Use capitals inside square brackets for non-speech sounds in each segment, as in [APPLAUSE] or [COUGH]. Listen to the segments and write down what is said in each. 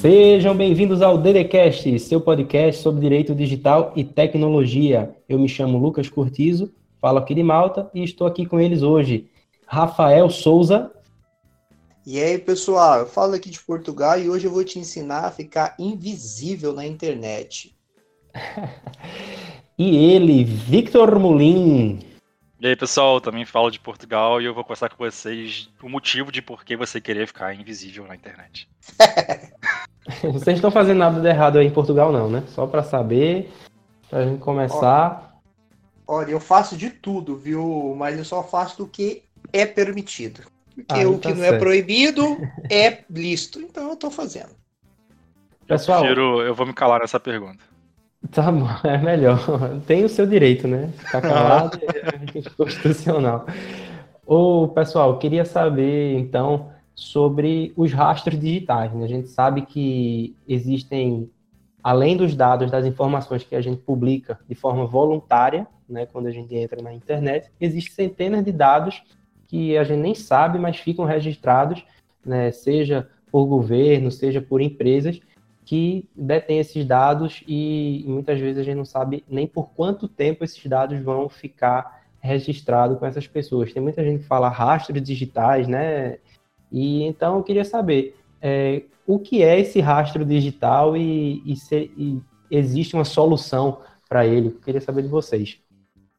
Sejam bem-vindos ao DDCast, seu podcast sobre direito digital e tecnologia. Eu me chamo Lucas Cortizo, falo aqui de Malta e estou aqui com eles hoje. Rafael Souza. E aí, pessoal, eu falo aqui de Portugal e hoje eu vou te ensinar a ficar invisível na internet. [LAUGHS] e ele, Victor Mulin. E aí, pessoal, também falo de Portugal e eu vou conversar com vocês o motivo de por que você querer ficar invisível na internet. [LAUGHS] vocês estão fazendo nada de errado aí em Portugal, não, né? Só para saber, pra gente começar. Olha, eu faço de tudo, viu? Mas eu só faço do que é permitido. Porque ah, o que tá não é certo. é proibido [LAUGHS] é lícito. Então eu tô fazendo. Pessoal, eu, prefiro, eu vou me calar nessa pergunta. Tá bom, [LAUGHS] é melhor. Tem o seu direito, né? Ficar calado [LAUGHS] é constitucional. Ô, pessoal, queria saber, então, sobre os rastros digitais. Né? A gente sabe que existem, além dos dados, das informações que a gente publica de forma voluntária, né, quando a gente entra na internet, existem centenas de dados que a gente nem sabe, mas ficam registrados, né, seja por governo, seja por empresas, que detém esses dados e, muitas vezes a gente não sabe nem por quanto tempo esses dados vão ficar registrados com essas pessoas. Tem muita gente que fala rastros digitais, né? E então eu queria saber é, o que é esse rastro digital e, e, se, e existe uma solução para ele. Eu queria saber de vocês.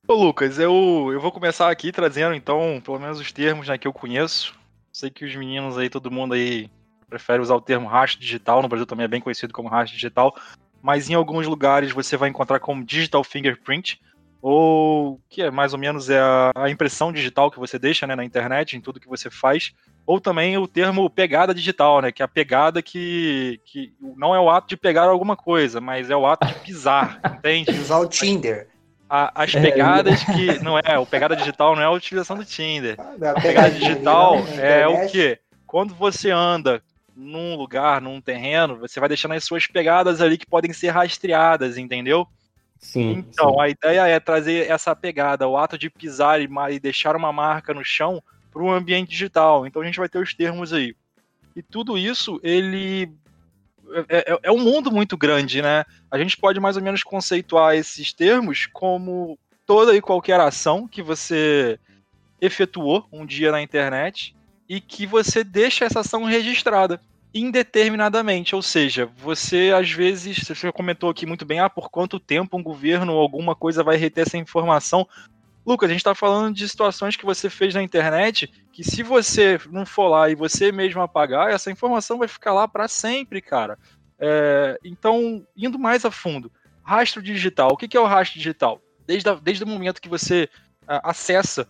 Ô Lucas, eu, eu vou começar aqui trazendo então, pelo menos os termos né, que eu conheço. Sei que os meninos aí, todo mundo aí prefere usar o termo rastro digital, no Brasil também é bem conhecido como rastro digital, mas em alguns lugares você vai encontrar como digital fingerprint, ou que é mais ou menos é a, impressão digital que você deixa né, na internet, em tudo que você faz, ou também o termo pegada digital, né, que é a pegada que, que não é o ato de pegar alguma coisa, mas é o ato de pisar, [LAUGHS] entende? Usar o Tinder. A, as é. pegadas é. que. Não é, o pegada digital não é a utilização do Tinder. Ah, a pegada digital é o quê? Quando você anda num lugar, num terreno, você vai deixando as suas pegadas ali que podem ser rastreadas, entendeu? Sim. Então, sim. a ideia é trazer essa pegada, o ato de pisar e, e deixar uma marca no chão para o ambiente digital. Então a gente vai ter os termos aí. E tudo isso, ele é, é, é, um mundo muito grande, né? A gente pode mais ou menos conceituar esses termos como toda e qualquer ação que você efetuou um dia na internet e que você deixa essa ação registrada indeterminadamente, ou seja, você às vezes, você comentou aqui muito bem, ah, por quanto tempo um governo ou alguma coisa vai reter essa informação. Lucas, a gente está falando de situações que você fez na internet que se você não for lá e você mesmo apagar, essa informação vai ficar lá para sempre, cara. É, então, indo mais a fundo, rastro digital. O que, é o rastro digital? Desde, a, desde o momento que você uh, acessa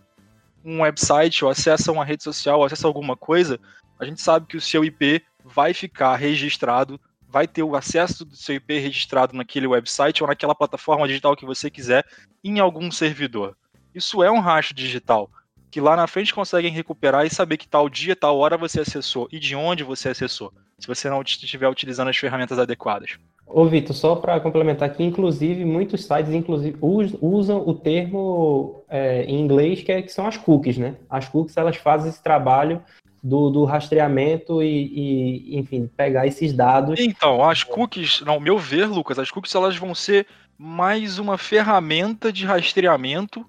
um website ou acessa uma rede social ou acessa alguma coisa, a gente sabe que o seu IP vai ficar registrado, vai ter o acesso do seu IP registrado naquele website ou naquela plataforma digital que você quiser em algum servidor. Isso é um rastro digital que lá na frente conseguem recuperar e saber que tal dia, tal hora você acessou e de onde você acessou, se você não estiver utilizando as ferramentas adequadas. Ô, Vitor, só para complementar aqui, inclusive, muitos sites inclusive, usam o termo é, em inglês que, é, que, são as cookies, né? As cookies, elas fazem esse trabalho do, do rastreamento e, e, enfim, pegar esses dados. Então, as cookies, ao meu ver, Lucas, as cookies elas vão ser mais uma ferramenta de rastreamento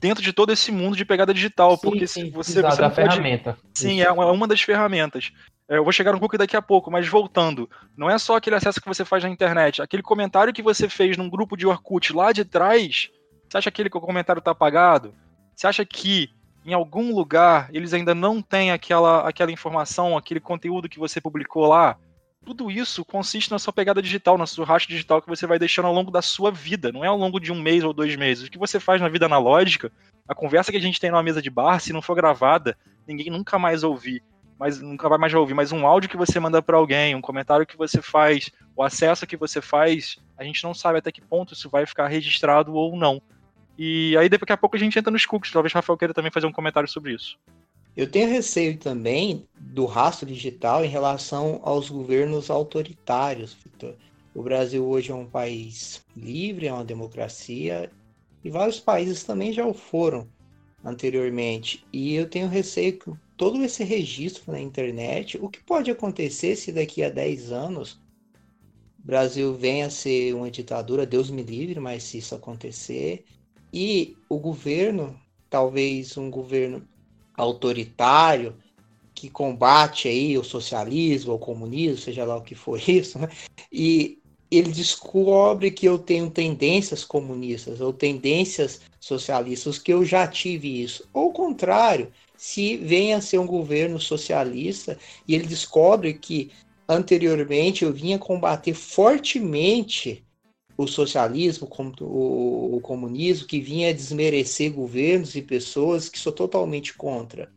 dentro de todo esse mundo de pegada digital, sim, porque sim, se você, exato, você a pode... ferramenta. Sim, é uma das ferramentas. É, eu vou chegar no cookie daqui a pouco, mas voltando, não é só aquele acesso que você faz na internet, aquele comentário que você fez num grupo de Orkut lá de trás, você acha que aquele comentário está apagado? Você acha que em algum lugar eles ainda não têm aquela, aquela informação, aquele conteúdo que você publicou lá? Tudo isso consiste na sua pegada digital, no seu rastro digital que você vai deixando ao longo da sua vida, não é ao longo de um mês ou dois meses. O que você faz na vida analógica, a conversa que a gente tem numa mesa de bar, se não for gravada, ninguém nunca mais ouvir mas nunca vai mais ouvir, mas um áudio que você manda para alguém, um comentário que você faz, o acesso que você faz, a gente não sabe até que ponto isso vai ficar registrado ou não. E aí daqui a pouco a gente entra nos cookies, talvez o Rafael queira também fazer um comentário sobre isso. Eu tenho receio também do rastro digital em relação aos governos autoritários, Victor. O Brasil hoje é um país livre, é uma democracia, e vários países também já o foram anteriormente. E eu tenho receio que todo esse registro na internet, o que pode acontecer se daqui a 10 anos Brasil venha a ser uma ditadura, Deus me livre, mas se isso acontecer, e o governo, talvez um governo autoritário, que combate aí o socialismo, o comunismo, seja lá o que for [LAUGHS] isso, né? e ele descobre que eu tenho tendências comunistas ou tendências socialistas, que eu já tive isso. Ou o contrário, se vem a ser um governo socialista e ele descobre que anteriormente eu vinha combater fortemente o socialismo, o, comunismo, que vinha desmerecer governos e pessoas que sou totalmente contra.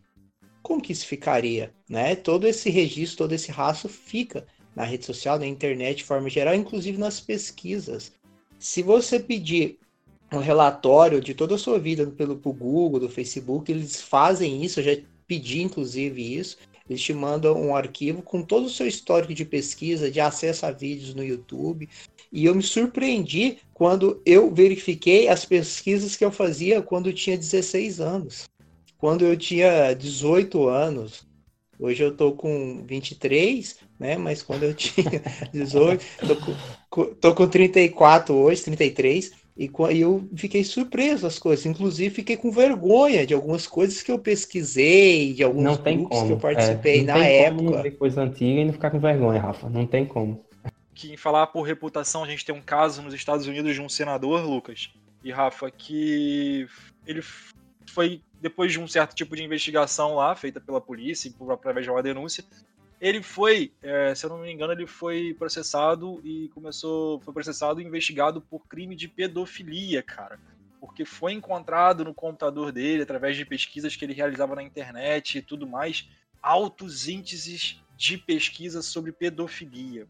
Como que isso ficaria? Né? Todo esse registro, todo esse rastro fica na rede social, na internet, de forma geral, inclusive nas pesquisas. Se você pedir um relatório de toda a sua vida pelo Google, do Facebook, eles fazem isso, eu já pedi inclusive isso, eles te mandam um arquivo com todo o seu histórico de pesquisa, de acesso a vídeos no YouTube. E eu me surpreendi quando eu verifiquei as pesquisas que eu fazia quando eu tinha 16 anos. Quando eu tinha 18 anos. Hoje eu tô com 23, né? Mas quando eu tinha [LAUGHS] 18, tô com, tô com 34 hoje, 33. E eu fiquei surpreso das coisas. Inclusive, fiquei com vergonha de algumas coisas que eu pesquisei, de alguns não tem grupos como. que eu é, participei é, na época. Não ver coisa antiga e não ficar com vergonha, Rafa. Não tem como. Que em falar por reputação, a gente tem um caso nos Estados Unidos de um senador, Lucas e Rafa, que ele foi, depois de um certo tipo de investigação lá, feita pela polícia, através de uma denúncia, ele foi, é, se eu não me engano, ele foi processado e começou, foi processado e investigado por crime de pedofilia, cara. Porque foi encontrado no computador dele, através de pesquisas que ele realizava na internet e tudo mais, altos índices de pesquisa sobre pedofilia.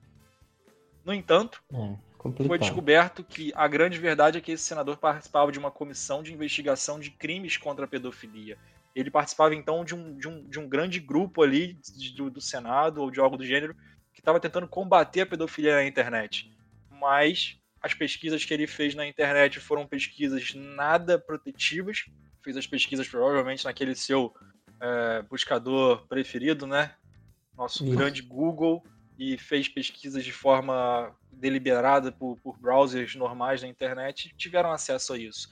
No entanto, é, foi descoberto que a grande verdade é que esse senador participava de uma comissão de investigação de crimes contra a pedofilia. Ele participava então de um, de um, de um grande grupo ali de, do, do Senado ou de algo do gênero que estava tentando combater a pedofilia na internet. Mas as pesquisas que ele fez na internet foram pesquisas nada protetivas. Fez as pesquisas provavelmente naquele seu é, buscador preferido, né? Nosso Isso. grande Google e fez pesquisas de forma deliberada por, por browsers normais na internet tiveram acesso a isso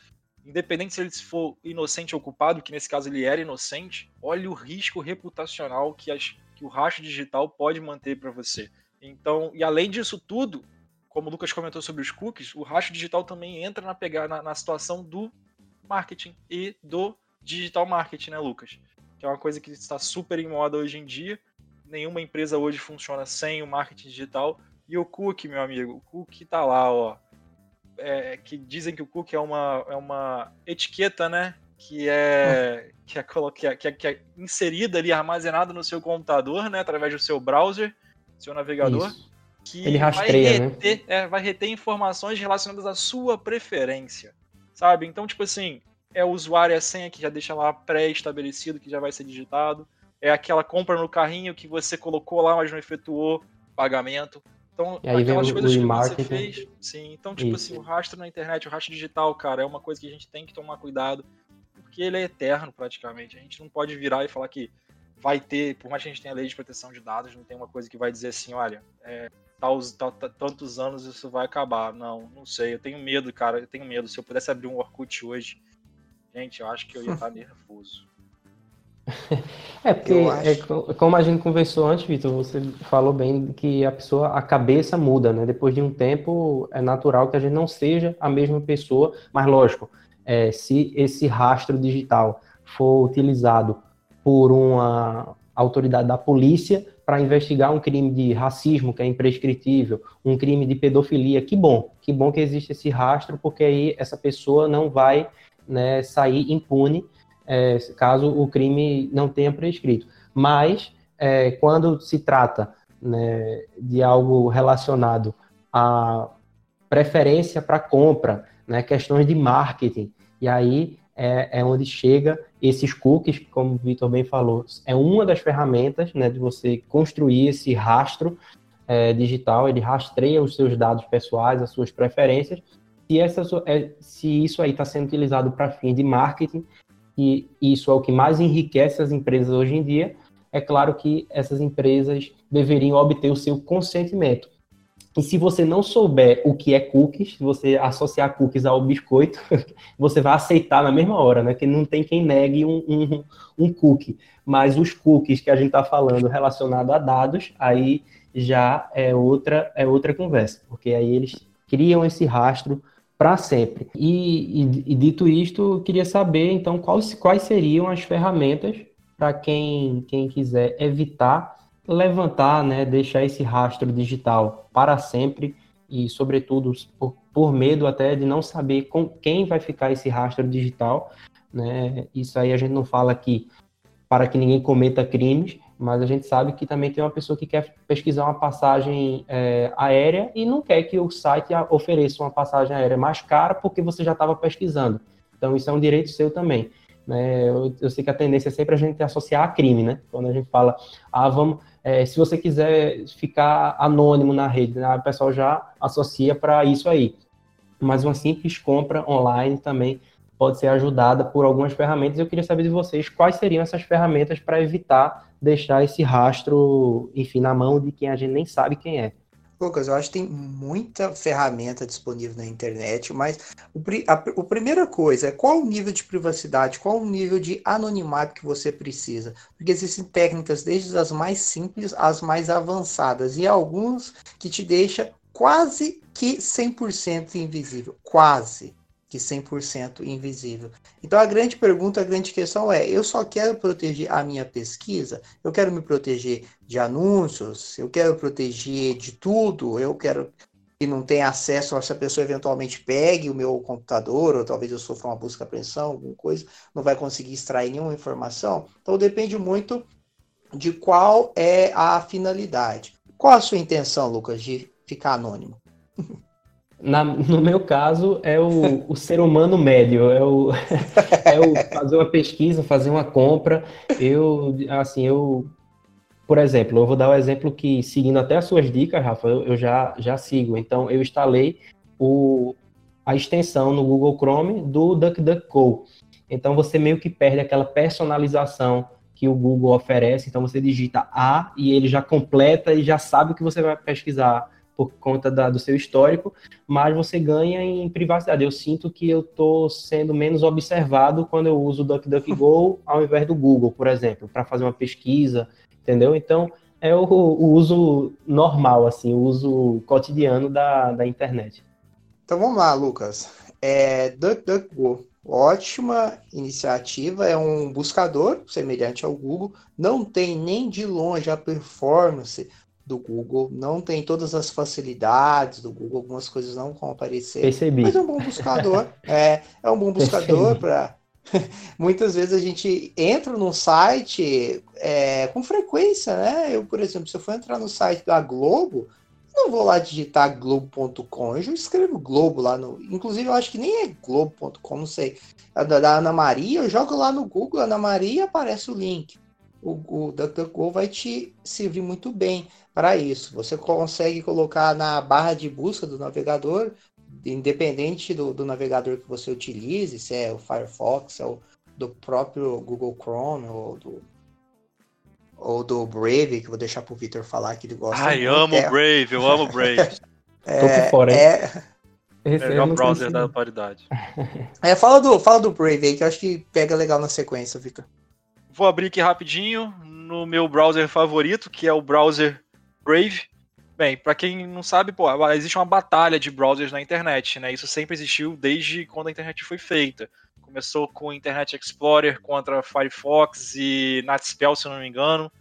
independente se ele for inocente ou culpado, que nesse caso ele era inocente, olha o risco reputacional que, as, que o rastro digital pode manter para você. Então, e além disso tudo, como o Lucas comentou sobre os cookies, o rastro digital também entra na, na, na situação do marketing e do digital marketing, né, Lucas? Que é uma coisa que está super em moda hoje em dia. Nenhuma empresa hoje funciona sem o marketing digital. E o cookie, meu amigo, o cookie tá lá, ó é, que dizem que o cookie é uma, é uma etiqueta, né? Que é, [LAUGHS] que, é, que, é, que, é, que é inserida ali, armazenada no seu computador, né? Através do seu browser, seu navegador. Isso. Que Ele rastreia, vai reter, né? É, vai reter informações relacionadas à sua preferência, sabe? Então, tipo assim, é o usuário e a senha que já deixa lá pré-estabelecido, que já vai ser digitado. É aquela compra no carrinho que você colocou lá, mas não efetuou pagamento. Então, e aí aquelas coisas que você fez. Sim, então, tipo Isso. assim, o rastro na internet, o rastro digital, cara, é uma coisa que a gente tem que tomar cuidado, porque ele é eterno praticamente. A gente não pode virar e falar que vai ter, por mais que a gente tenha lei de proteção de dados, não tem uma coisa que vai dizer assim, olha, é, tantos anos isso vai acabar. Não, não sei. Eu tenho medo, cara. Eu tenho medo. Se eu pudesse abrir um Orkut hoje, gente, eu acho que eu ia estar [LAUGHS] nervoso. [LAUGHS] É, porque é, como a gente conversou antes, Vitor, você falou bem que a pessoa, a cabeça muda, né? Depois de um tempo, é natural que a gente não seja a mesma pessoa, mas lógico, é, se esse rastro digital for utilizado por uma autoridade da polícia para investigar um crime de racismo, que é imprescritível, um crime de pedofilia, que bom, que bom que existe esse rastro, porque aí essa pessoa não vai né, sair impune é, caso o crime não tenha prescrito. Mas, é, quando se trata né, de algo relacionado à preferência para compra, né, questões de marketing, e aí é, é, onde chega esses cookies, como o Vitor bem falou, é uma das ferramentas né, de você construir esse rastro é, digital, ele rastreia os seus dados pessoais, as suas preferências, e essa, é, se isso aí está sendo utilizado para fim de marketing, e isso é o que mais enriquece as empresas hoje em dia, é claro que essas empresas deveriam obter o seu consentimento. E se você não souber o que é cookies, você associar cookies ao biscoito, [LAUGHS] você vai aceitar na mesma hora, né? Que não tem quem negue um, um, um cookie. Mas os cookies que a gente está falando relacionado a dados, aí já é outra, é outra conversa, porque aí eles criam esse rastro para sempre. E, e, e, dito isto, queria saber, então, quais, quais seriam as ferramentas para quem, quem quiser evitar levantar, né, deixar esse rastro digital para sempre e, sobretudo, por, por medo até de não saber com quem vai ficar esse rastro digital, né? Isso aí a gente não fala aqui para que ninguém cometa crimes, mas a gente sabe que também tem uma pessoa que quer pesquisar uma passagem é, aérea e não quer que o site ofereça uma passagem aérea mais cara porque você já estava pesquisando. Então, isso é um direito seu também. Né? Eu, eu, sei que a tendência é sempre a gente associar a crime, né? Quando a gente fala, ah, vamos, é, se você quiser ficar anônimo na rede, né? o pessoal já associa para isso aí. Mas uma simples compra online também pode ser ajudada por algumas ferramentas. Eu queria saber de vocês quais seriam essas ferramentas para evitar deixar esse rastro, enfim, na mão de quem a gente nem sabe quem é. Lucas, eu acho que tem muita ferramenta disponível na internet, mas o, a, a primeira coisa é qual o nível de privacidade, qual o nível de anonimato que você precisa. Porque existem técnicas desde as mais simples às mais avançadas, e alguns que te deixam quase que 100% invisível. Quase que 100% invisível. Então a grande pergunta, a grande questão é: eu só quero proteger a minha pesquisa? Eu quero me proteger de anúncios? Eu quero proteger de tudo? Eu quero que não tenha acesso, se a pessoa eventualmente pegue o meu computador, ou talvez eu sofra uma busca apreensão, alguma coisa, não vai conseguir extrair nenhuma informação. Então depende muito de qual é a finalidade. Qual a sua intenção, Lucas, de ficar anônimo? [LAUGHS] Na, no meu caso, é o, o ser humano médio, é o, [LAUGHS] é o fazer uma pesquisa, fazer uma compra. Eu, assim, eu, por exemplo, eu vou dar o um exemplo que, seguindo até as suas dicas, Rafa, eu, eu, já, já sigo. Então, eu instalei o, a extensão no Google Chrome do DuckDuckGo. Então, você meio que perde aquela personalização que o Google oferece. Então, você digita A e ele já completa e já sabe o que você vai pesquisar por conta da, do seu histórico, mas você ganha em privacidade. Eu sinto que eu estou sendo menos observado quando eu uso o DuckDuckGo [LAUGHS] ao invés do Google, por exemplo, para fazer uma pesquisa, entendeu? Então, é o, o, uso normal, assim, o uso cotidiano da, da internet. Então vamos lá, Lucas. É, DuckDuckGo, ótima iniciativa, é um buscador semelhante ao Google, não tem nem de longe a performance do Google, não tem todas as facilidades do Google, algumas coisas não vão aparecer. Percebi. Mas é um bom buscador. [LAUGHS] é, é um bom buscador para. [LAUGHS] Muitas vezes a gente entra num site é, com frequência, né? Eu, por exemplo, se eu for entrar no site da Globo, não vou lá digitar globo.com, eu já escrevo Globo lá no. Inclusive, eu acho que nem é globo.com, não sei. A da, da Ana Maria, eu jogo lá no Google Ana Maria aparece o link. O, o DuckDuckGo vai te servir muito bem para isso. Você consegue colocar na barra de busca do navegador, independente do, do navegador que você utilize, se é o Firefox, ou do próprio Google Chrome, ou do, ou do Brave, que eu vou deixar para o Vitor falar que ele gosta. Ai, amo o Brave, eu amo Brave. é, Tô por fora, hein? É... Melhor browser da atualidade. É, fala do, fala do Brave aí, que eu acho que pega legal na sequência, Vitor. Vou abrir aqui rapidinho no meu browser favorito, que é o browser Brave. Bem, para quem não sabe, pô, existe uma batalha de browsers na internet, né? Isso sempre existiu desde quando a internet foi feita. Começou com o Internet Explorer contra Firefox e Nightspell, se eu não me engano.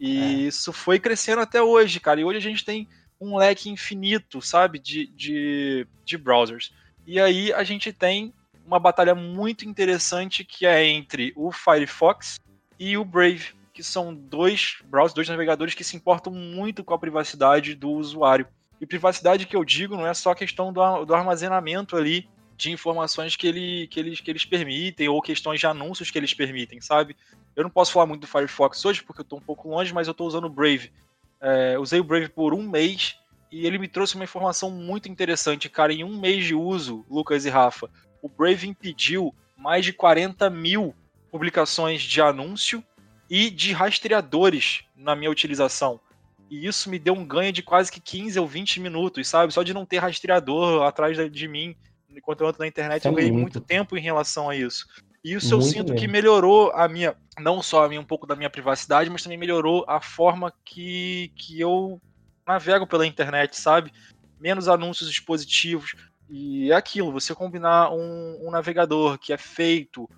E é. isso foi crescendo até hoje, cara. E hoje a gente tem um leque infinito, sabe, de, de, de browsers. E aí a gente tem uma batalha muito interessante que é entre o Firefox e o Brave que são dois browsers, dois navegadores que se importam muito com a privacidade do usuário. E privacidade que eu digo não é só questão do, do armazenamento ali de informações que, ele, que, eles, que eles permitem ou questões de anúncios que eles permitem, sabe? Eu não posso falar muito do Firefox hoje porque eu estou um pouco longe, mas eu estou usando o Brave. É, usei o Brave por um mês e ele me trouxe uma informação muito interessante, cara. Em um mês de uso, Lucas e Rafa, o Brave impediu mais de 40 mil publicações de anúncio e de rastreadores na minha utilização. E isso me deu um ganho de quase que 15 ou 20 minutos, sabe? Só de não ter rastreador atrás de mim enquanto eu ando na internet, é eu ganhei muito. muito tempo em relação a isso. E isso muito eu sinto mesmo. que melhorou a minha, não só a minha, um pouco da minha privacidade, mas também melhorou a forma que, que eu navego pela internet, sabe? Menos anúncios expositivos. E é aquilo, você combinar um, um navegador que é feito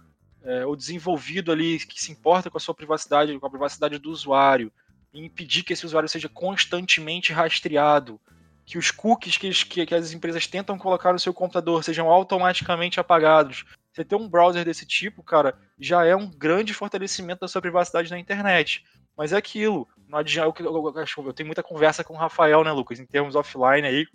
é, ou desenvolvido ali, que se importa com a sua privacidade, com a privacidade do usuário, e impedir que esse usuário seja constantemente rastreado, que os cookies que, que, que, as empresas tentam colocar no seu computador sejam automaticamente apagados. Você ter um browser desse tipo, cara, já é um grande fortalecimento da sua privacidade na internet. Mas é aquilo. Não adianta, eu, eu, eu, eu tenho muita conversa com o Rafael, né, Lucas? Em termos offline aí.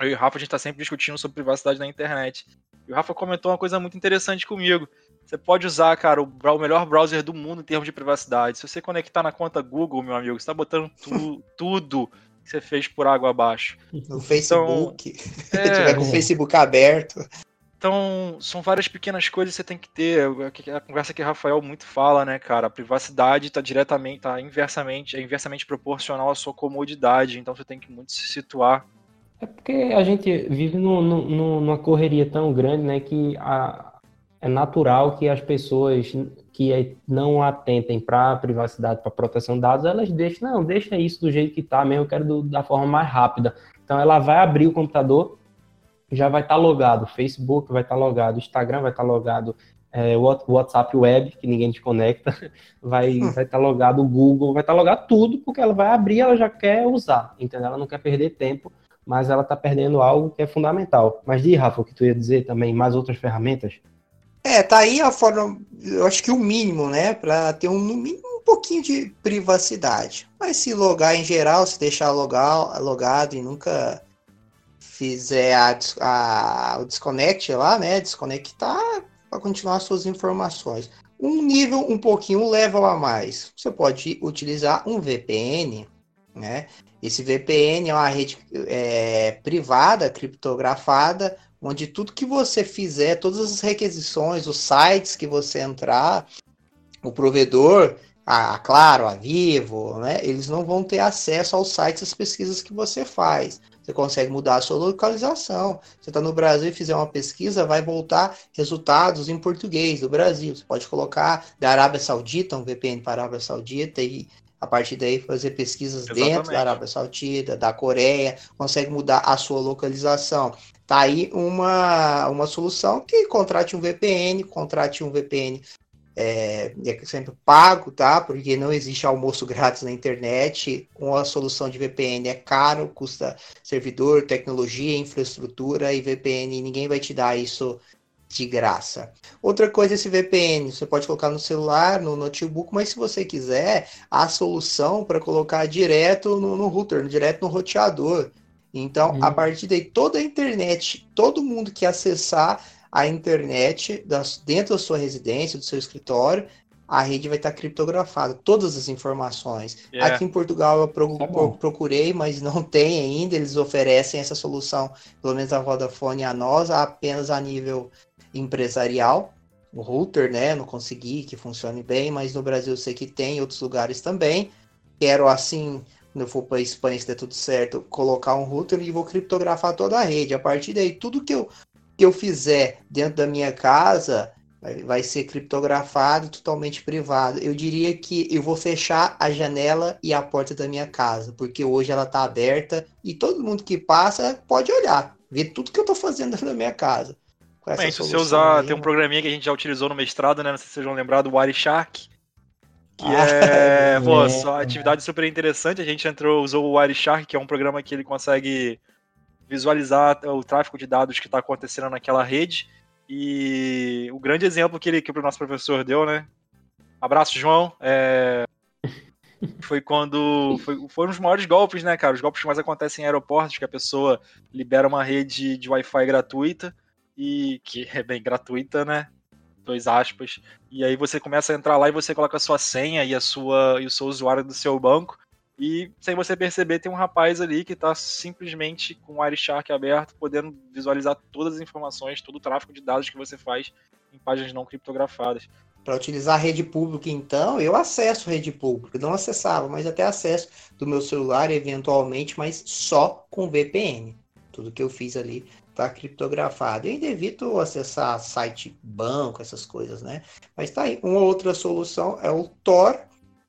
Eu e o Rafa, a gente tá sempre discutindo sobre privacidade na internet. E o Rafa comentou uma coisa muito interessante comigo. Você pode usar, cara, o, o melhor browser do mundo em termos de privacidade. Se você conectar na conta Google, meu amigo, você tá botando tu, [LAUGHS] tudo que você fez por água abaixo. No Facebook. Então, [LAUGHS] é... tiver com o Facebook aberto. Então, são várias pequenas coisas que você tem que ter. A conversa que o Rafael muito fala, né, cara? A privacidade está diretamente, está inversamente, é inversamente proporcional à sua comodidade. Então você tem que muito se situar. É porque a gente vive no, no, numa correria tão grande, né, que a, é natural que as pessoas que não atentem para a privacidade, para a proteção de dados, elas deixam, não, deixa isso do jeito que está mesmo, eu quero do, da forma mais rápida. Então ela vai abrir o computador, já vai estar tá logado, Facebook vai estar tá logado, Instagram vai estar tá logado, é, WhatsApp Web, que ninguém desconecta, [LAUGHS] vai hum. vai estar tá logado, o Google vai estar tá logado tudo, porque ela vai abrir, ela já quer usar, entendeu? Ela não quer perder tempo, mas ela está perdendo algo que é fundamental. Mas de Rafa, o que tu ia dizer também, mais outras ferramentas? É, tá aí a forma, eu acho que o mínimo, né, para ter um, um pouquinho de privacidade. Mas se logar em geral, se deixar logar, logado e nunca fizer a, a, o desconect lá, né, desconectar para continuar suas informações. Um nível um pouquinho, um level a mais. Você pode utilizar um VPN, né? Esse VPN é uma rede é, privada, criptografada, onde tudo que você fizer, todas as requisições, os sites que você entrar, o provedor, a Claro, a Vivo, né, eles não vão ter acesso aos sites, as pesquisas que você faz. Você consegue mudar a sua localização. Você está no Brasil e fizer uma pesquisa, vai voltar resultados em português do Brasil. Você pode colocar da Arábia Saudita, um VPN para a Arábia Saudita e a partir daí fazer pesquisas Exatamente. dentro da Arábia Saudita, da Coreia, consegue mudar a sua localização. Tá aí uma, uma solução que contrate um VPN, contrate um VPN é, é sempre pago, tá? Porque não existe almoço [LAUGHS] grátis na internet. Com a solução de VPN é caro, custa servidor, tecnologia, infraestrutura e VPN ninguém vai te dar isso de graça. Outra coisa, esse VPN, você pode colocar no celular, no notebook, mas se você quiser, a solução para colocar direto no, no, router, direto no roteador. Então, uhum. a partir daí, toda a internet, todo mundo que acessar a internet das, dentro da sua residência, do seu escritório, a rede vai estar criptografada, todas as informações. Yeah. Aqui em Portugal eu pro, tá procurei, mas não [LAUGHS] tem ainda. Eles oferecem essa solução, pelo menos a Vodafone e a nós, apenas a nível empresarial. O router, né? Não consegui que funcione bem, mas no Brasil eu sei que tem, em outros lugares também. Quero assim, quando eu for para Espanha, se der tudo certo, colocar um router e vou criptografar toda a rede. A partir daí, tudo que eu, que eu fizer dentro da minha casa vai, vai ser criptografado, totalmente privado. Eu diria que eu vou fechar a janela e a porta da minha casa, porque hoje ela está aberta e todo mundo que passa pode olhar, ver tudo que eu estou fazendo dentro da minha casa com essa se você usar, aí, tem um programinha que a gente já utilizou no mestrado, né? Não sei se vocês vão lembrar do Wireshark. Que ah, é, pô, é. só atividade super interessante. A gente entrou, usou o Wireshark, que é um programa que ele consegue visualizar o tráfego de dados que está acontecendo naquela rede. E o grande exemplo que, ele, que o nosso professor deu, né? Abraço, João. É... [LAUGHS] foi quando. Foi, foram os maiores golpes, né, cara? Os golpes que mais acontecem em aeroportos, que a pessoa libera uma rede de Wi-Fi gratuita e que é bem gratuita, né? Dois aspas. E aí você começa a entrar lá e você coloca a sua senha e a sua e o seu usuário do seu banco. E sem você perceber, tem um rapaz ali que está simplesmente com o Wireshark aberto, podendo visualizar todas as informações, todo o tráfego de dados que você faz em páginas não criptografadas. Para utilizar a rede pública, então, eu acesso rede pública, não acessava, mas até acesso do meu celular, eventualmente, mas só com VPN. Tudo que eu fiz ali está criptografado. Eu ainda evito acessar site banco, essas coisas, né? Mas tá aí. Uma outra solução é o Tor,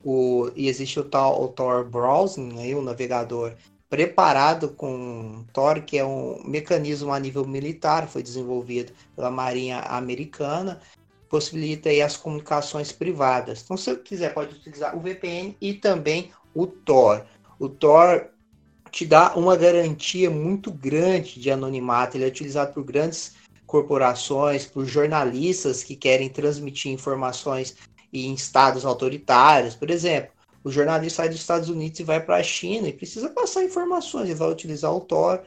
o, e existe o tal o Tor Browsing, aí, o navegador preparado com Tor, que é um mecanismo a nível militar, foi desenvolvido pela Marinha Americana, possibilita aí as comunicações privadas. Então, se eu quiser, pode utilizar o VPN e também o Tor. O Tor te dá uma garantia muito grande de anonimato. Ele é utilizado por grandes corporações, por jornalistas que querem transmitir informações em estados autoritários. Por exemplo, o jornalista sai dos Estados Unidos e vai para a China e precisa passar informações. Ele vai utilizar o Tor.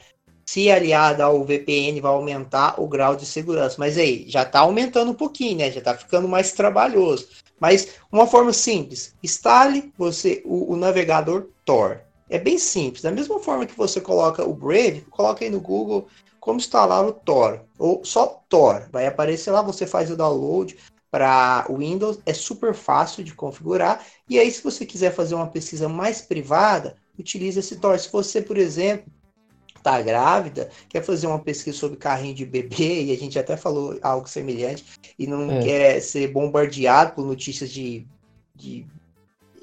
Se aliado ao VPN, vai aumentar o grau de segurança. Mas aí, já está aumentando um pouquinho, né? Já está ficando mais trabalhoso. Mas uma forma simples: instale você o, o navegador Tor. É bem simples. Da mesma forma que você coloca o Brave, coloca aí no Google como instalar o Tor. Ou só Tor. Vai aparecer lá, você faz o download para Windows. É super fácil de configurar. E aí, se você quiser fazer uma pesquisa mais privada, utilize esse Tor. Se você, por exemplo, está grávida, quer fazer uma pesquisa sobre carrinho de bebê, e a gente até falou algo semelhante, e não é. quer ser bombardeado por notícias de, de,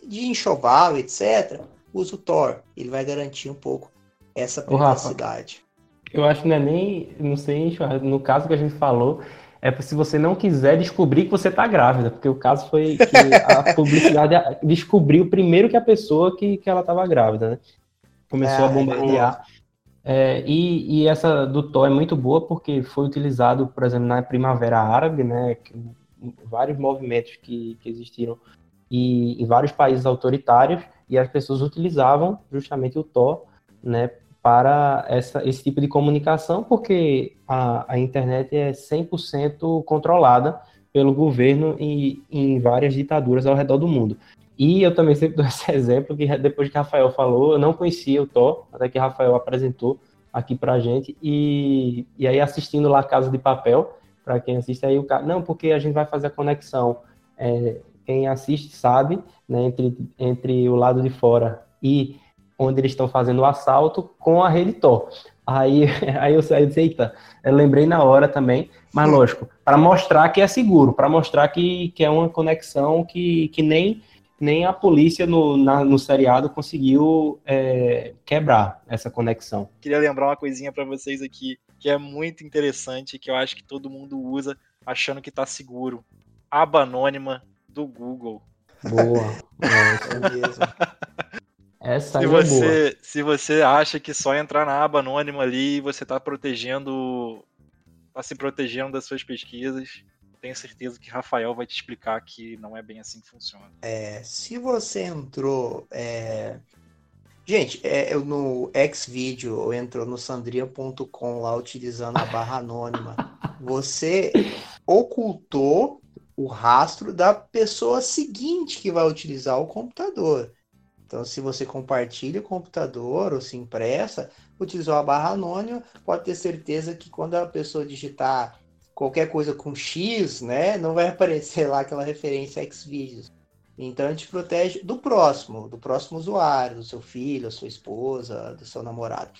de enxoval, etc., usa o Tor. Ele vai garantir um pouco essa privacidade. eu acho que não é nem, não sei, no caso que a gente falou, é se você não quiser descobrir que você está grávida, porque o caso foi que a [LAUGHS] publicidade descobriu primeiro que a pessoa que, que ela estava grávida, né? Começou é, a bombardear. É, e, e, essa do Tor é muito boa porque foi utilizado, por exemplo, na Primavera Árabe, né? vários movimentos que, que existiram e em vários países autoritários e as pessoas utilizavam justamente o Tor, né, para essa, esse tipo de comunicação, porque a, a internet é 100% controlada pelo governo e em várias ditaduras ao redor do mundo. E eu também sempre dou [LAUGHS] esse exemplo, que depois que Rafael falou, eu não conhecia o Thor, até que Rafael apresentou aqui pra gente, e, e aí assistindo lá Casa de Papel, para quem assiste aí, o cara, não, porque a gente vai fazer a conexão, é, quem assiste sabe, né, entre, entre o lado de fora e onde eles estão fazendo o assalto com a rede Tor. Aí, [LAUGHS] aí eu saí disse, eita, eu lembrei na hora também, mas lógico, para mostrar que é seguro, para mostrar que, que é uma conexão que, que nem, nem a polícia no, na, no seriado conseguiu é, quebrar essa conexão. Queria lembrar uma coisinha para vocês aqui, que é muito interessante, que eu acho que todo mundo usa achando que está seguro. Aba anônima do Google. Boa. [LAUGHS] É, mesmo. Essa se você, é boa. Se você acha que só entrar na aba anônima ali você está protegendo. está se protegendo das suas pesquisas, tenho certeza que Rafael vai te explicar que não é bem assim que funciona. É, se você entrou. É... Gente, é, eu no Xvideo ou entrou no sandria.com lá utilizando a barra anônima, [LAUGHS] você ocultou o rastro da pessoa seguinte que vai utilizar o computador. Então, se você compartilha o computador ou se impressa, utilizou a barra anônima, pode ter certeza que quando a pessoa digitar qualquer coisa com X, né, não vai [LAUGHS] aparecer lá aquela referência Xvideos. Então a gente protege do próximo, do próximo usuário, do seu filho, da sua esposa, do seu namorado.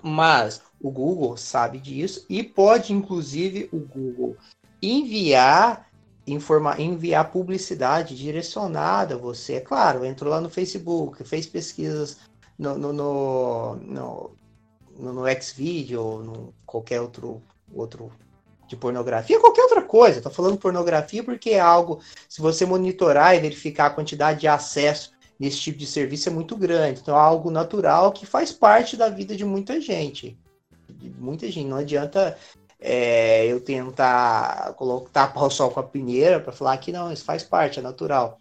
Mas o Google sabe disso e pode, inclusive, o Google enviar informar, enviar publicidade direcionada a você. É claro, entrou lá no Facebook, fez pesquisas no, no, no, no, no, Xvideo ou no qualquer outro, outro de pornografia, qualquer outra coisa. Estou falando pornografia porque é algo, se você monitorar e verificar a quantidade de acesso nesse tipo de serviço é muito grande. Então é algo natural que faz parte da vida de muita gente. De muita gente. Não adianta é, eu tentar colocar, tapar o sol com a peneira para falar que não, isso faz parte, é natural.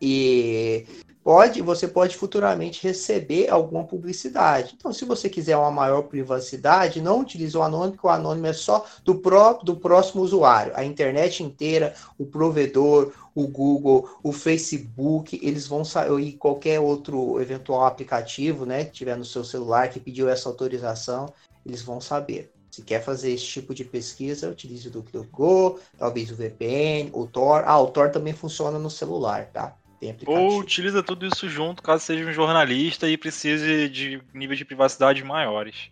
E pode, você pode futuramente receber alguma publicidade. Então, se você quiser uma maior privacidade, não utilize o anônimo, porque o anônimo é só do, próprio do próximo usuário. A internet inteira, o provedor, o Google, o Facebook, eles vão sair, qualquer outro eventual aplicativo, né, que tiver no seu celular que pediu essa autorização, eles vão saber. Se quer fazer esse tipo de pesquisa, utilize o DuckDuckGo, talvez o VPN, o Tor. Ah, o Tor também funciona no celular, tá? Ou utiliza tudo isso junto, caso seja um jornalista e precise de níveis de privacidade maiores.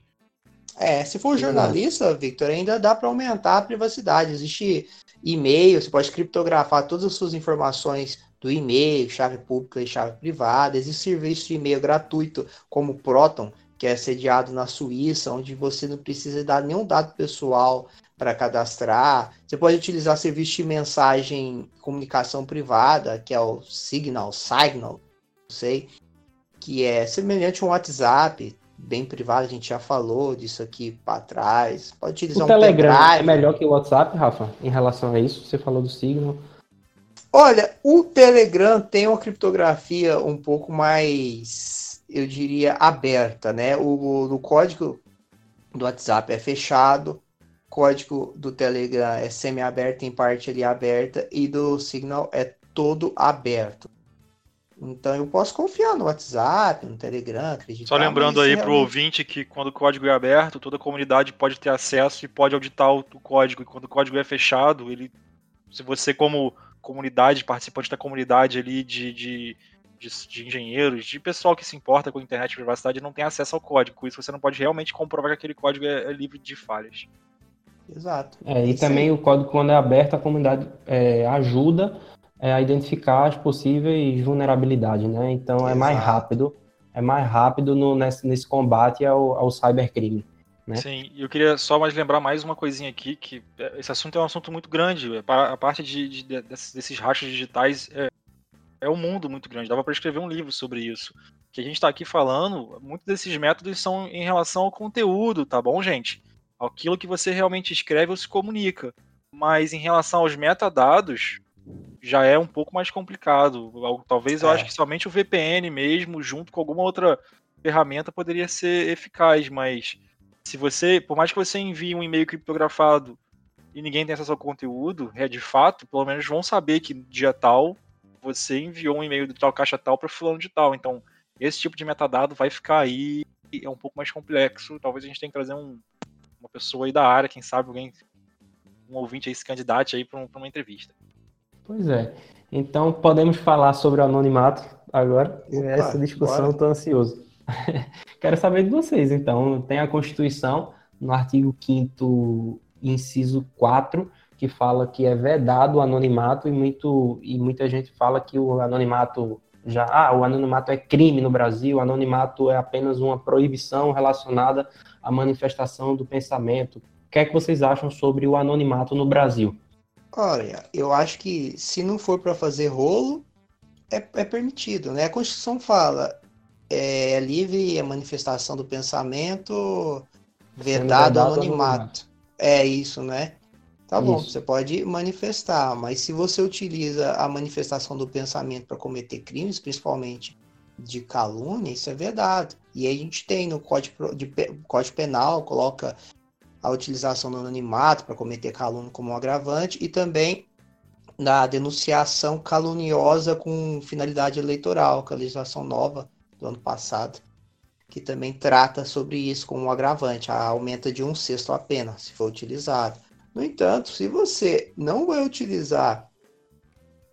É, se for jornalista, Victor, ainda dá para aumentar a privacidade. Existe e-mail, você pode criptografar todas as suas informações do e-mail, chave pública e chave privada. Existe serviço de e-mail gratuito como o Proton, que é sediado na Suíça, onde você não precisa dar nenhum dado pessoal para cadastrar. Você pode utilizar serviço de mensagem comunicação privada, que é o Signal, Signal, não sei, que é semelhante a um WhatsApp, bem privado, a gente já falou disso aqui para trás. Pode utilizar o um Telegram pendrive. é melhor que o WhatsApp, Rafa, em relação a isso? Você falou do Signal. Olha, o Telegram tem uma criptografia um pouco mais, eu diria, aberta, né? O, o código do WhatsApp é fechado, o código do Telegram é semi-aberto, em parte ali aberta, e do Signal é todo aberto. Então eu posso confiar no WhatsApp, no Telegram, acreditar. Só lembrando aí para o ouvinte que quando o código é aberto, toda a comunidade pode ter acesso e pode auditar o, código. E quando o código é fechado, ele, se você como comunidade, participante da comunidade ali de, de, de, de engenheiros, de pessoal que se importa com internet e privacidade, não tem acesso ao código. Com isso você não pode realmente comprovar que aquele código é, é livre de falhas. Exato. É, e também o código, quando é aberto, a comunidade é, ajuda é, a identificar as possíveis vulnerabilidades, né? Então Exato. é mais rápido, é mais rápido no, nesse, nesse combate ao, ao cybercrime. Né? Sim, eu queria só mais lembrar mais uma coisinha aqui, que é, esse assunto é um assunto muito grande. A parte de, de, de desses rastros digitais é, é um mundo muito grande. Dava para escrever um livro sobre isso. O que a gente está aqui falando, muitos desses métodos são em relação ao conteúdo, tá bom, gente? Aquilo que você realmente escreve ou se comunica. Mas em relação aos metadados, já é um pouco mais complicado. Talvez eu é. acho que somente o VPN mesmo, junto com alguma outra ferramenta, poderia ser eficaz, mas se você, por mais que você envie um e-mail criptografado e ninguém tenha acesso ao conteúdo, é de fato, pelo menos vão saber que dia tal você enviou um e-mail de tal caixa tal para fulano de tal. Então, esse tipo de metadado vai ficar aí é um pouco mais complexo. Talvez a gente tenha que trazer um, uma pessoa aí da área, quem sabe alguém, um ouvinte aí se candidate aí para um, uma entrevista. Pois é. Então podemos falar sobre o anonimato agora. Opa, Essa discussão estou ansioso. [LAUGHS] Quero saber de vocês, então. Tem a Constituição, no artigo 5 inciso 4, que fala que é vedado o anonimato e, muito, e muita gente fala que o anonimato já ah, o anonimato é crime no Brasil, o anonimato é apenas uma proibição relacionada à manifestação do pensamento. O que é que vocês acham sobre o anonimato no Brasil? Olha, eu acho que se não for para fazer rolo, é, é, permitido, né? A Constituição fala é livre a manifestação do pensamento, vedado anonimato. É isso, né? Tá bom, você pode manifestar, mas se você utiliza a manifestação do pensamento para cometer crimes, principalmente de calúnia, isso é vedado. E aí a gente tem no Código, de, Código Penal, coloca a utilização do anonimato para cometer calúnia como um agravante e também na denunciação caluniosa com finalidade eleitoral, que é a legislação nova do ano passado, que também trata sobre isso como um agravante, aumenta de um sexto a pena, se for utilizado. No entanto, se você não vai utilizar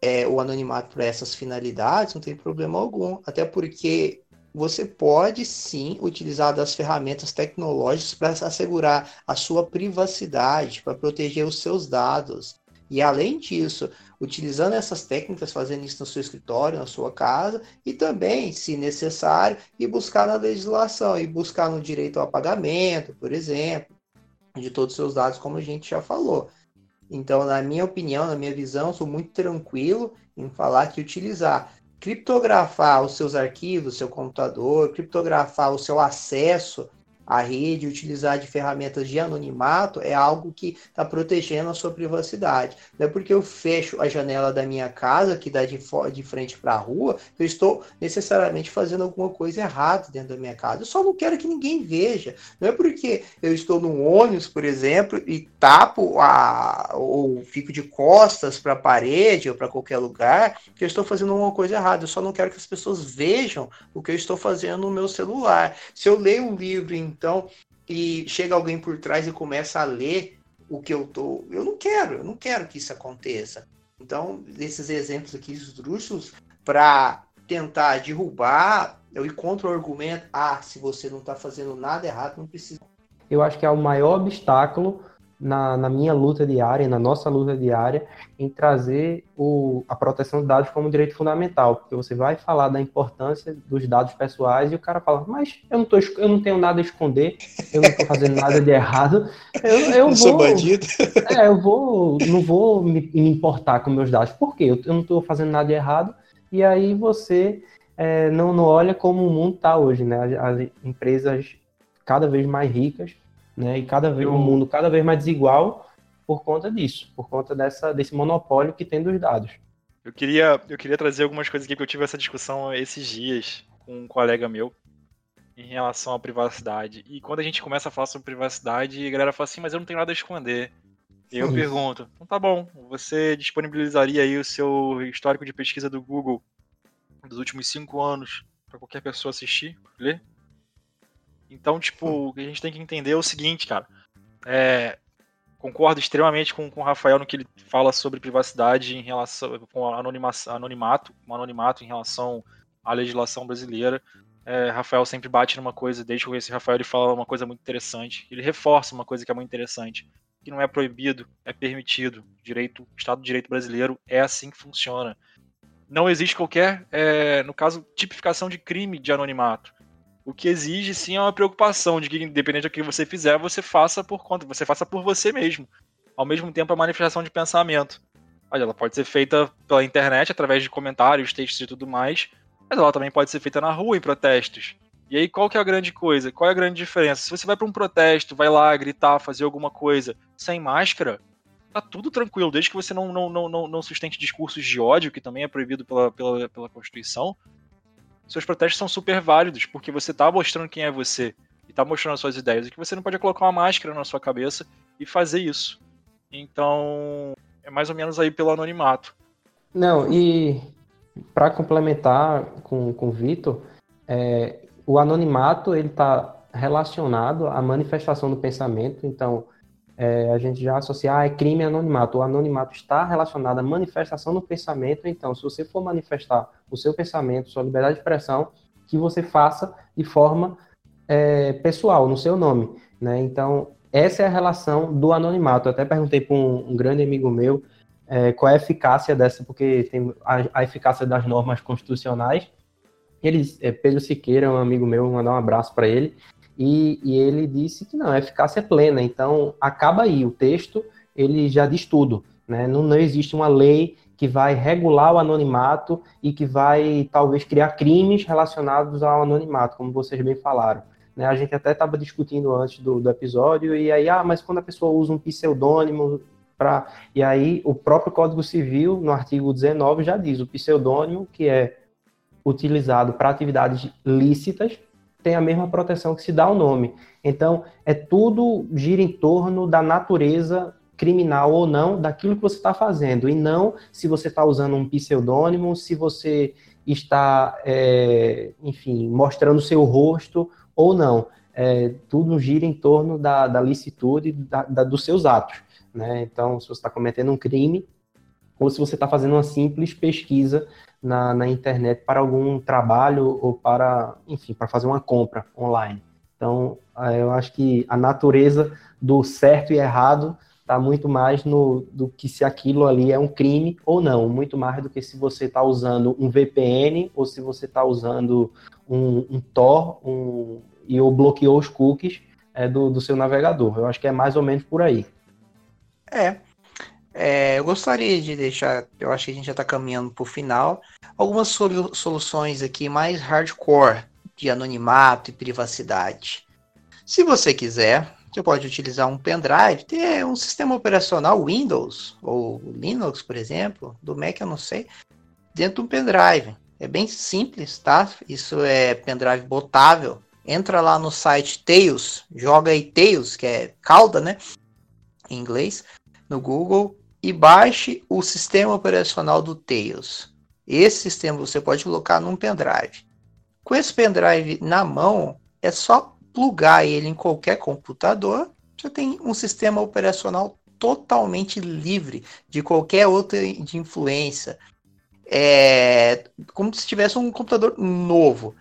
é, o anonimato para essas finalidades, não tem problema algum, até porque você pode sim utilizar das ferramentas tecnológicas para assegurar a sua privacidade, para proteger os seus dados. E além disso, utilizando essas técnicas, fazendo isso no seu escritório, na sua casa, e também, se necessário, e buscar na legislação, e buscar no direito ao pagamento, por exemplo, de todos os seus dados, como a gente já falou. Então, na minha opinião, na minha visão, sou muito tranquilo em falar que utilizar criptografar os seus arquivos, seu computador, criptografar o seu acesso a rede, utilizar de ferramentas de anonimato é algo que está protegendo a sua privacidade. Não é porque eu fecho a janela da minha casa, que dá de, de frente para a rua, que eu estou necessariamente fazendo alguma coisa errada dentro da minha casa. Eu só não quero que ninguém veja. Não é porque eu estou num ônibus, por exemplo, e tapo a, ou fico de costas para a parede ou para qualquer lugar, que eu estou fazendo alguma coisa errada. Eu só não quero que as pessoas vejam o que eu estou fazendo no meu celular. Se eu leio um livro em então, e chega alguém por trás e começa a ler o que eu tô. Eu não quero, eu não quero que isso aconteça. Então, esses exemplos aqui esdrúxulos, para tentar derrubar, eu encontro o argumento: ah, se você não está fazendo nada errado, não precisa. Eu acho que é o maior obstáculo na, na, minha luta diária, na nossa luta diária, em trazer o, a proteção de dados como direito fundamental, porque você vai falar da importância dos dados pessoais e o cara fala, mas eu não, tô, eu não tenho nada a esconder, eu não estou fazendo nada de errado, eu, eu [LAUGHS] não vou, sou bandido. [LAUGHS] É, eu vou, não vou me, me importar com meus dados, por quê? Eu, eu não estou fazendo nada de errado, e aí você é, não, não olha como o mundo está hoje, né? As, as empresas cada vez mais ricas né? E cada vez o um mundo cada vez mais desigual por conta disso, por conta dessa, desse monopólio que tem dos dados. Eu queria, eu queria trazer algumas coisas aqui, porque eu tive essa discussão esses dias com um colega meu em relação à privacidade. E quando a gente começa a falar sobre privacidade, a galera fala assim, mas eu não tenho nada a esconder. E eu pergunto, então tá bom, você disponibilizaria aí o seu histórico de pesquisa do Google dos últimos cinco anos para qualquer pessoa assistir, ler? Então, tipo, o que a gente tem que entender é o seguinte, cara. É, concordo extremamente com, com o Rafael no que ele fala sobre privacidade em relação com anonima, anonimato, um anonimato em relação à legislação brasileira. É, Rafael sempre bate numa coisa, desde que eu conheci Rafael, ele fala uma coisa muito interessante. Ele reforça uma coisa que é muito interessante, que não é proibido, é permitido. Direito, Estado de Direito brasileiro é assim que funciona. Não existe qualquer, é, no caso, tipificação de crime de anonimato. O que exige sim é uma preocupação de que, independente do que você fizer, você faça por conta, você faça por você mesmo. Ao mesmo tempo, a manifestação de pensamento. Olha, ela pode ser feita pela internet, através de comentários, textos e tudo mais, mas ela também pode ser feita na rua, em protestos. E aí, qual que é a grande coisa? Qual é a grande diferença? Se você vai para um protesto, vai lá gritar, fazer alguma coisa sem máscara, tá tudo tranquilo, desde que você não, não, não, não, sustente discursos de ódio, que também é proibido pela, pela, pela Constituição, seus protestos são super válidos, porque você está mostrando quem é você e está mostrando as suas ideias, e que você não pode colocar uma máscara na sua cabeça e fazer isso. Então, é mais ou menos aí pelo anonimato. Não, e para complementar com, com o Vitor, é, o anonimato ele está relacionado à manifestação do pensamento, então é, a gente já associa, ah, é crime anonimato. O anonimato está relacionado à manifestação do pensamento, então, se você for manifestar o seu pensamento, sua liberdade de expressão, que você faça de forma é, pessoal, no seu nome, né? Então, essa é a relação do anonimato. Eu até perguntei para um, um, grande amigo meu é, qual é a eficácia dessa, porque tem a, a eficácia das normas constitucionais. Ele, é, Pedro Siqueira, um amigo meu, mandar um abraço para ele. E, e, ele disse que não, a eficácia é plena. Então, acaba aí. O texto, ele já diz tudo. Né? Não, não existe uma lei que vai regular o anonimato e que vai, talvez, criar crimes relacionados ao anonimato, como vocês bem falaram. Né? A gente até estava discutindo antes do, do episódio, e aí, ah, mas quando a pessoa usa um pseudônimo para... E aí, o próprio Código Civil, no artigo 19, já diz, o pseudônimo, que é utilizado para atividades lícitas, tem a mesma proteção que se dá ao nome. Então, é tudo gira em torno da natureza criminal ou não daquilo que você está fazendo, e não se você está usando um pseudônimo, se você está, é, enfim, mostrando seu rosto ou não. É, tudo gira em torno da, da licitude da, da, dos seus atos. Né? Então, se você está cometendo um crime, ou se você está fazendo uma simples pesquisa na, na internet para algum trabalho ou para, enfim, para fazer uma compra online. Então, é, eu acho que a natureza do certo e errado está muito mais no do que se aquilo ali é um crime ou não, muito mais do que se você está usando um VPN ou se você está usando um, um Tor um, e ou bloqueou os cookies é, do, do seu navegador. Eu acho que é mais ou menos por aí. É, é, eu gostaria de deixar, eu acho que a gente já está caminhando para o final, algumas soluções aqui mais hardcore de anonimato e privacidade. Se você quiser, você pode utilizar um pendrive, ter um sistema operacional Windows ou Linux, por exemplo, do Mac eu não sei, dentro de um pendrive. É bem simples, tá? Isso é pendrive botável. Entra lá no site Tails, joga aí Tails, que é cauda, né? Em inglês, no Google e baixe o sistema operacional do Tails. Esse sistema você pode colocar num pendrive. Com esse pendrive na mão, é só plugar ele em qualquer computador, você tem um sistema operacional totalmente livre de qualquer outra de influência. É como se tivesse um computador novo.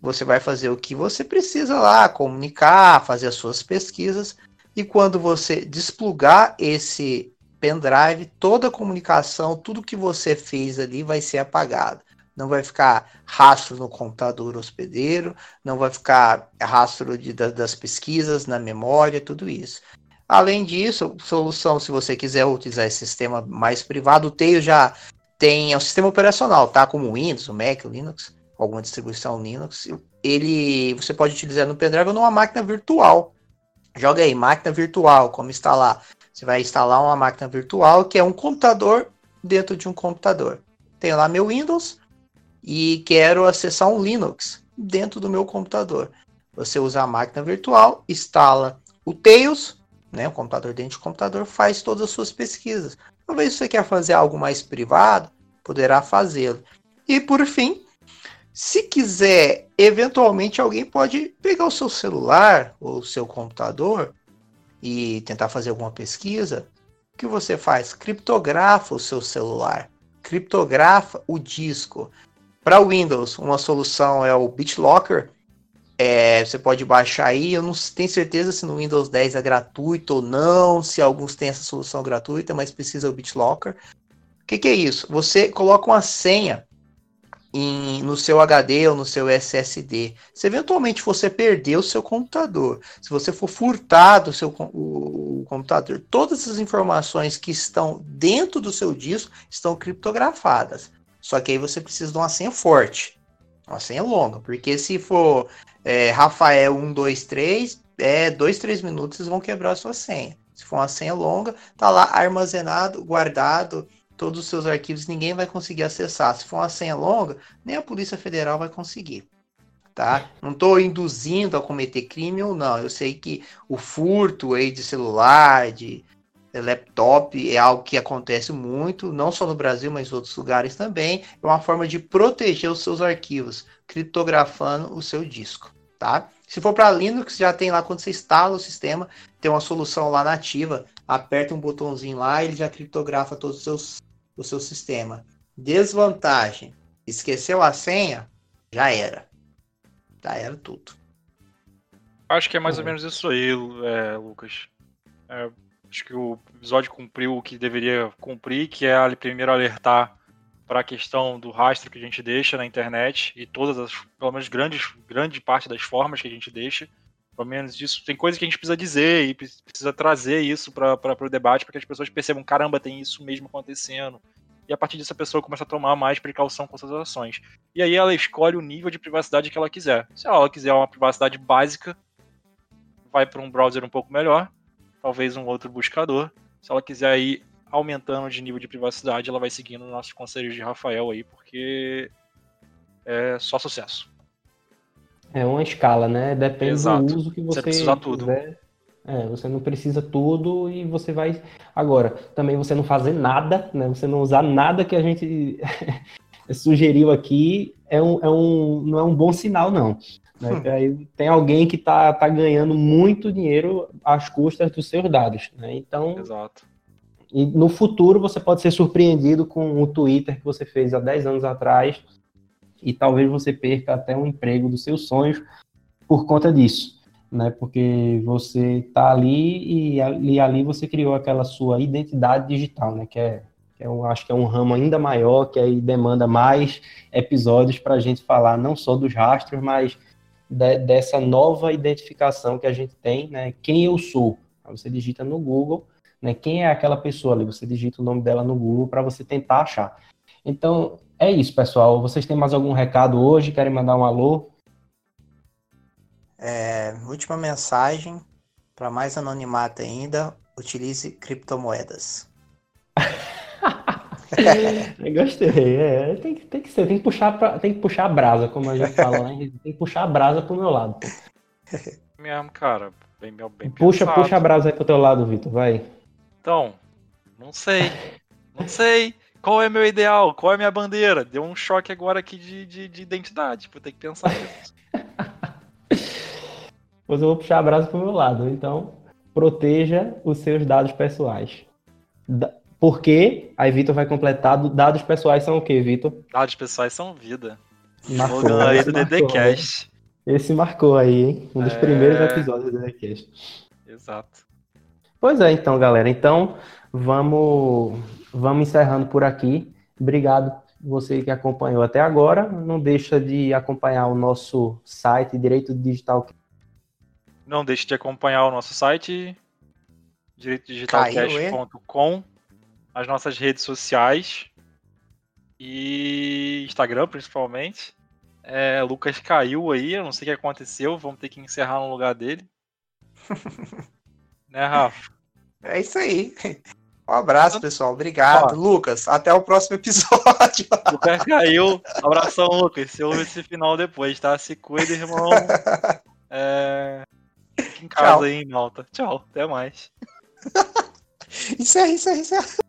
Você vai fazer o que você precisa lá, comunicar, fazer as suas pesquisas. E quando você desplugar esse pendrive, toda a comunicação, tudo que você fez ali vai ser apagado. Não vai ficar rastro no computador hospedeiro, não vai ficar rastro de, das pesquisas na memória, tudo isso. Além disso, solução, se você quiser utilizar esse sistema mais privado, o Tail já tem é um sistema operacional, tá? Como o Windows, o Mac, o Linux, alguma distribuição Linux. Ele você pode utilizar no pendrive ou numa máquina virtual. Joga aí, máquina virtual, como instalar. Você vai instalar uma máquina virtual que é um computador dentro de um computador. Tenho lá meu Windows e quero acessar um Linux dentro do meu computador. Você usa a máquina virtual, instala o Tails, né, o computador dentro do computador, faz todas as suas pesquisas. Talvez você quer fazer algo mais privado, poderá fazê-lo. E por fim, se quiser, eventualmente alguém pode pegar o seu celular ou o seu computador e tentar fazer alguma pesquisa. O que você faz? Criptografa o seu celular, criptografa o disco. Para Windows, uma solução é o BitLocker. É, você pode baixar aí. Eu não tenho certeza se no Windows 10 é gratuito ou não, se alguns têm essa solução gratuita, mas precisa o BitLocker. O que, que é isso? Você coloca uma senha em, no seu HD ou no seu SSD. Se eventualmente você perder o seu computador, se você for furtado o seu o, o computador, todas as informações que estão dentro do seu disco estão criptografadas. Só que aí você precisa de uma senha forte, uma senha longa, porque se for é, Rafael 123, é 2, 3 minutos vocês vão quebrar a sua senha. Se for uma senha longa, tá lá armazenado, guardado todos os seus arquivos, ninguém vai conseguir acessar. Se for uma senha longa, nem a Polícia Federal vai conseguir. Tá? Não estou induzindo a cometer crime ou não. Eu sei que o furto aí de celular, de laptop, é algo que acontece muito, não só no Brasil, mas em outros lugares também. É uma forma de proteger os seus arquivos, criptografando o seu disco. Tá? Se for para Linux, já tem lá quando você instala o sistema, tem uma solução lá nativa. Aperta um botãozinho lá, ele já criptografa todos os seus o seu sistema. Desvantagem: esqueceu a senha, já era. Já era tudo. Acho que é mais ou menos isso aí, é, Lucas. É, acho que o episódio cumpriu o que deveria cumprir, que é primeiro alertar para a questão do rastro que a gente deixa na internet e todas as, pelo menos grandes, grande parte das formas que a gente deixa. Pelo menos disso, tem coisas que a gente precisa dizer e precisa trazer isso para o debate para que as pessoas percebam, caramba, tem isso mesmo acontecendo. E a partir disso a pessoa começa a tomar mais precaução com suas ações. E aí ela escolhe o nível de privacidade que ela quiser. Se ela quiser uma privacidade básica, vai para um browser um pouco melhor, talvez um outro buscador. Se ela quiser ir aumentando de nível de privacidade, ela vai seguindo nossos conselhos de Rafael aí, porque é só sucesso. É uma escala, né? Depende Exato. do uso que você, você precisa tudo. Quiser. É, você não precisa tudo e você vai. Agora, também você não fazer nada, né? Você não usar nada que a gente [LAUGHS] sugeriu aqui é um, é um, não é um bom sinal, não. Né? Hum. Aí tem alguém que está tá ganhando muito dinheiro às custas dos seus dados. Né? Então. Exato. E no futuro você pode ser surpreendido com o Twitter que você fez há 10 anos atrás e talvez você perca até um emprego dos seus sonhos por conta disso, né? Porque você está ali e, e, ali você criou aquela sua identidade digital, né? Que é, que é acho que é um ramo ainda maior que aí demanda mais episódios para a gente falar não só dos rastros, mas de, dessa nova identificação que a gente tem, né? Quem eu sou? Você digita no Google, né? Quem é aquela pessoa ali? Você digita o nome dela no Google para você tentar achar. Então, é isso, pessoal. Vocês têm mais algum recado hoje? Querem mandar um alô? É, última mensagem, para mais anonimato ainda, utilize criptomoedas. [LAUGHS] [LAUGHS] Gostei, é, tem, que, tem que ser, tem que puxar pra, tem que puxar a brasa, como a gente fala, né? [LAUGHS] Tem que puxar a brasa pro meu lado. Mesmo, cara, bem, bem Puxa, pensado. puxa a brasa aí pro teu lado, Vitor, vai. Então, não sei, não sei. Qual é meu ideal? Qual é minha bandeira? Deu um choque agora aqui de, de, de identidade. Vou ter que pensar nisso. [LAUGHS] Pois eu vou puxar a brasa pro meu lado. Então, proteja os seus dados pessoais. Da... Porque, aí Vitor vai completar, dados pessoais são o quê, Vitor? Dados pessoais são vida. Marcou, aí do DDCast. Esse marcou aí, hein? Um dos É. primeiros episódios do DDCast. Exato. Pois é, então, galera. Então, vamos, vamos encerrando por aqui. Obrigado você que acompanhou até agora. Não deixa de acompanhar o nosso site Direito Digital. Não deixe de acompanhar o nosso site, direitodigitalcast.com, as nossas redes sociais e Instagram, principalmente. É, Lucas caiu aí, eu não sei o que aconteceu, vamos ter que encerrar no lugar dele. [LAUGHS] né, Rafa? É isso aí. Um abraço, pessoal. Obrigado. Ó. Lucas, até o próximo episódio. [LAUGHS] Lucas caiu. Abração, Lucas. Você ouve esse final depois, tá? Se cuida, irmão. É... Fica em casa Tchau. aí, em Malta. Tchau, até mais. [LAUGHS] Encerra, encerra, encerra.